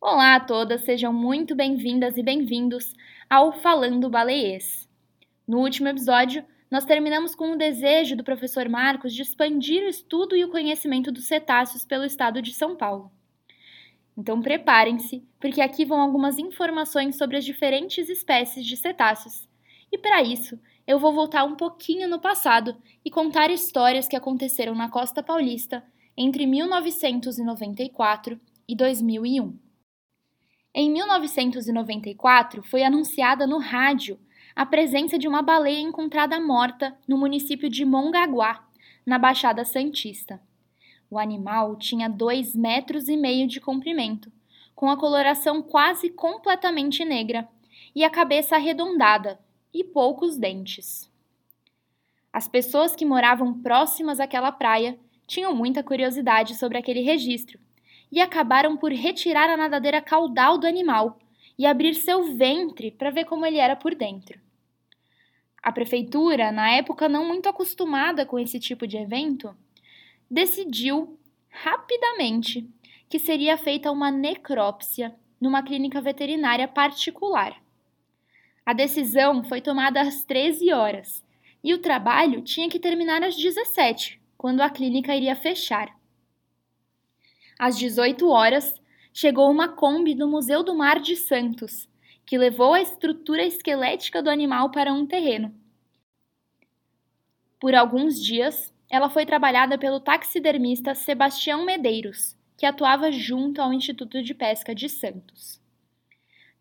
Olá a todas, sejam muito bem-vindas e bem-vindos ao Falando Baleiês. No último episódio, nós terminamos com o desejo do professor Marcos de expandir o estudo e o conhecimento dos cetáceos pelo estado de São Paulo. Então preparem-se, porque aqui vão algumas informações sobre as diferentes espécies de cetáceos. E para isso, eu vou voltar um pouquinho no passado e contar histórias que aconteceram na costa paulista entre 1994 e 2001. Em 1994, foi anunciada no rádio a presença de uma baleia encontrada morta no município de Mongaguá, na Baixada Santista. O animal tinha dois metros e meio de comprimento, com a coloração quase completamente negra e a cabeça arredondada e poucos dentes. As pessoas que moravam próximas àquela praia tinham muita curiosidade sobre aquele registro e acabaram por retirar a nadadeira caudal do animal e abrir seu ventre para ver como ele era por dentro. A prefeitura, na época não muito acostumada com esse tipo de evento, decidiu rapidamente que seria feita uma necrópsia numa clínica veterinária particular. A decisão foi tomada às 13 horas e o trabalho tinha que terminar às 17, quando a clínica iria fechar. Às 18 horas, chegou uma Kombi do Museu do Mar de Santos, que levou a estrutura esquelética do animal para um terreno. Por alguns dias, ela foi trabalhada pelo taxidermista Sebastião Medeiros, que atuava junto ao Instituto de Pesca de Santos.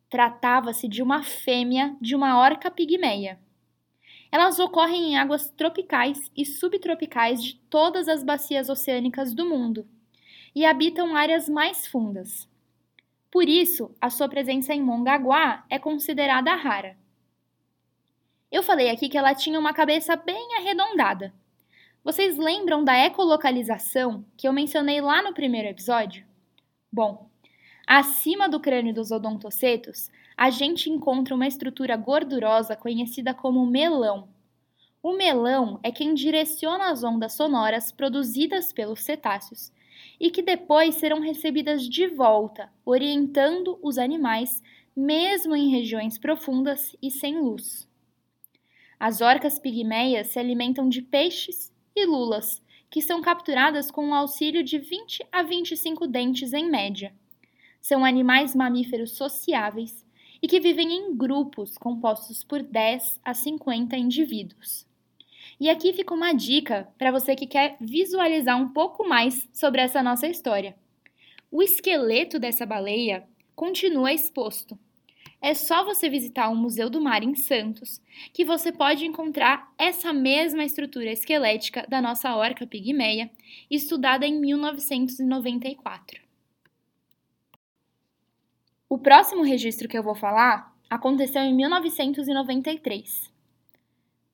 Tratava-se de uma fêmea de uma orca pigmeia. Elas ocorrem em águas tropicais e subtropicais de todas as bacias oceânicas do mundo e habitam áreas mais fundas. Por isso, a sua presença em Mongaguá é considerada rara. Eu falei aqui que ela tinha uma cabeça bem arredondada. Vocês lembram da ecolocalização que eu mencionei lá no primeiro episódio? Bom, acima do crânio dos odontocetos, a gente encontra uma estrutura gordurosa conhecida como melão. O melão é quem direciona as ondas sonoras produzidas pelos cetáceos e que depois serão recebidas de volta, orientando os animais, mesmo em regiões profundas e sem luz. As orcas pigmeias se alimentam de peixes e lulas, que são capturadas com o auxílio de 20 a 25 dentes em média. São animais mamíferos sociáveis e que vivem em grupos compostos por 10 a 50 indivíduos. E aqui fica uma dica para você que quer visualizar um pouco mais sobre essa nossa história. O esqueleto dessa baleia continua exposto. É só você visitar o Museu do Mar em Santos que você pode encontrar essa mesma estrutura esquelética da nossa orca pigmeia, estudada em 1994. O próximo registro que eu vou falar aconteceu em 1993.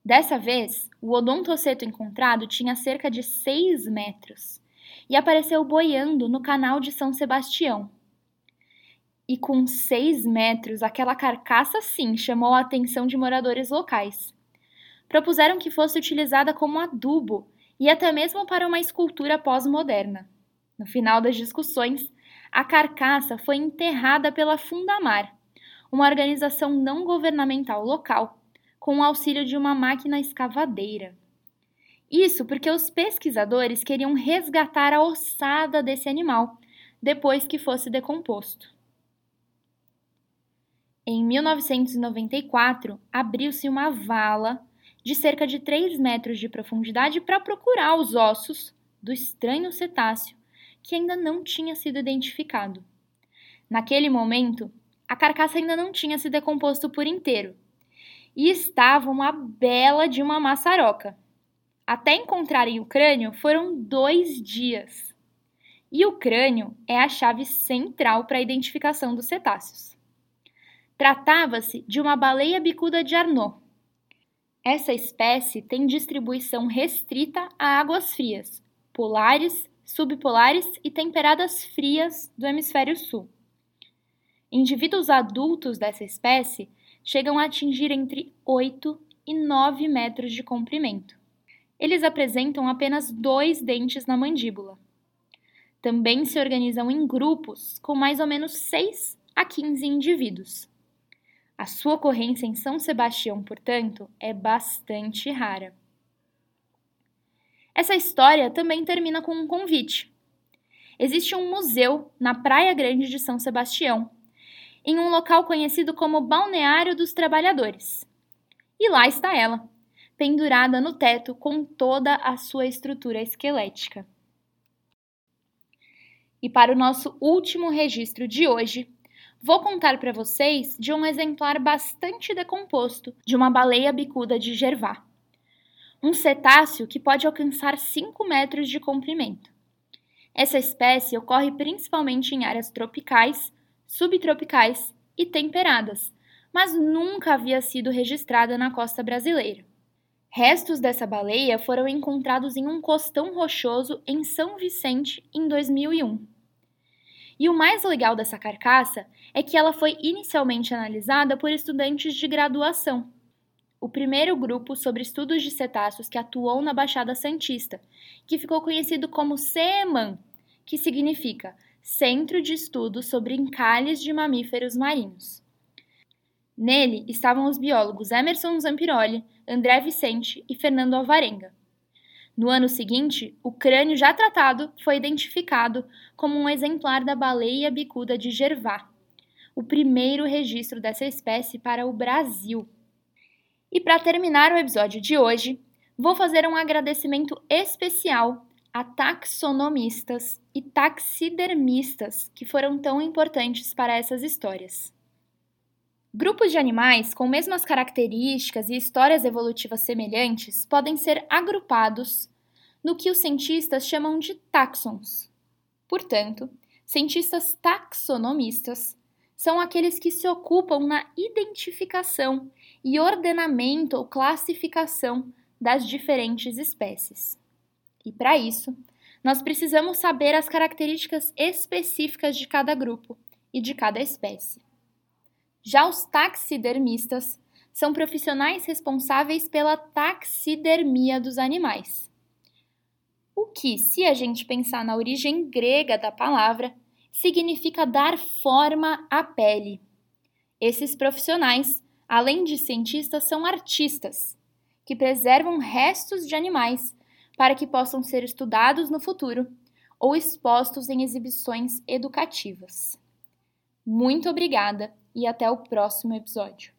Dessa vez, o odontoceto encontrado tinha cerca de 6 metros e apareceu boiando no canal de São Sebastião. E com 6 metros, aquela carcaça sim chamou a atenção de moradores locais. Propuseram que fosse utilizada como adubo e até mesmo para uma escultura pós-moderna. No final das discussões, a carcaça foi enterrada pela Fundamar, uma organização não governamental local com o auxílio de uma máquina escavadeira. Isso porque os pesquisadores queriam resgatar a ossada desse animal depois que fosse decomposto. Em 1994, abriu-se uma vala de cerca de 3 metros de profundidade para procurar os ossos do estranho cetáceo que ainda não tinha sido identificado. Naquele momento, a carcaça ainda não tinha se decomposto por inteiro, e estava uma bela de uma maçaroca. Até encontrarem o crânio foram dois dias. E o crânio é a chave central para a identificação dos cetáceos. Tratava-se de uma baleia bicuda de Arnaud. Essa espécie tem distribuição restrita a águas frias, polares, subpolares e temperadas frias do hemisfério sul. Indivíduos adultos dessa espécie chegam a atingir entre 8 e 9 metros de comprimento. Eles apresentam apenas dois dentes na mandíbula. também se organizam em grupos com mais ou menos 6 a 15 indivíduos. A sua ocorrência em São Sebastião, portanto, é bastante rara. Essa história também termina com um convite. Existe um museu na Praia Grande de São Sebastião, em um local conhecido como Balneário dos Trabalhadores. E lá está ela, pendurada no teto com toda a sua estrutura esquelética. E para o nosso último registro de hoje, vou contar para vocês de um exemplar bastante decomposto de uma baleia bicuda de Gervá. Um cetáceo que pode alcançar 5 metros de comprimento. Essa espécie ocorre principalmente em áreas tropicais, subtropicais e temperadas, mas nunca havia sido registrada na costa brasileira. Restos dessa baleia foram encontrados em um costão rochoso em São Vicente em 2001. E o mais legal dessa carcaça é que ela foi inicialmente analisada por estudantes de graduação. O primeiro grupo sobre estudos de cetáceos que atuou na Baixada Santista, que ficou conhecido como CEMAN, que significa Centro de Estudos sobre Encalhes de Mamíferos Marinhos. Nele estavam os biólogos Emerson Zampiroli, André Vicente e Fernando Alvarenga. No ano seguinte, o crânio já tratado foi identificado como um exemplar da baleia bicuda de Gervá, o primeiro registro dessa espécie para o Brasil. E para terminar o episódio de hoje, vou fazer um agradecimento especial a taxonomistas e taxidermistas que foram tão importantes para essas histórias. Grupos de animais com mesmas características e histórias evolutivas semelhantes podem ser agrupados no que os cientistas chamam de taxons. Portanto, cientistas taxonomistas são aqueles que se ocupam na identificação e ordenamento ou classificação das diferentes espécies. E para isso, nós precisamos saber as características específicas de cada grupo e de cada espécie. Já os taxidermistas são profissionais responsáveis pela taxidermia dos animais. O que, se a gente pensar na origem grega da palavra, significa dar forma à pele. Esses profissionais, além de cientistas, são artistas, que preservam restos de animais para que possam ser estudados no futuro ou expostos em exibições educativas. Muito obrigada e até o próximo episódio.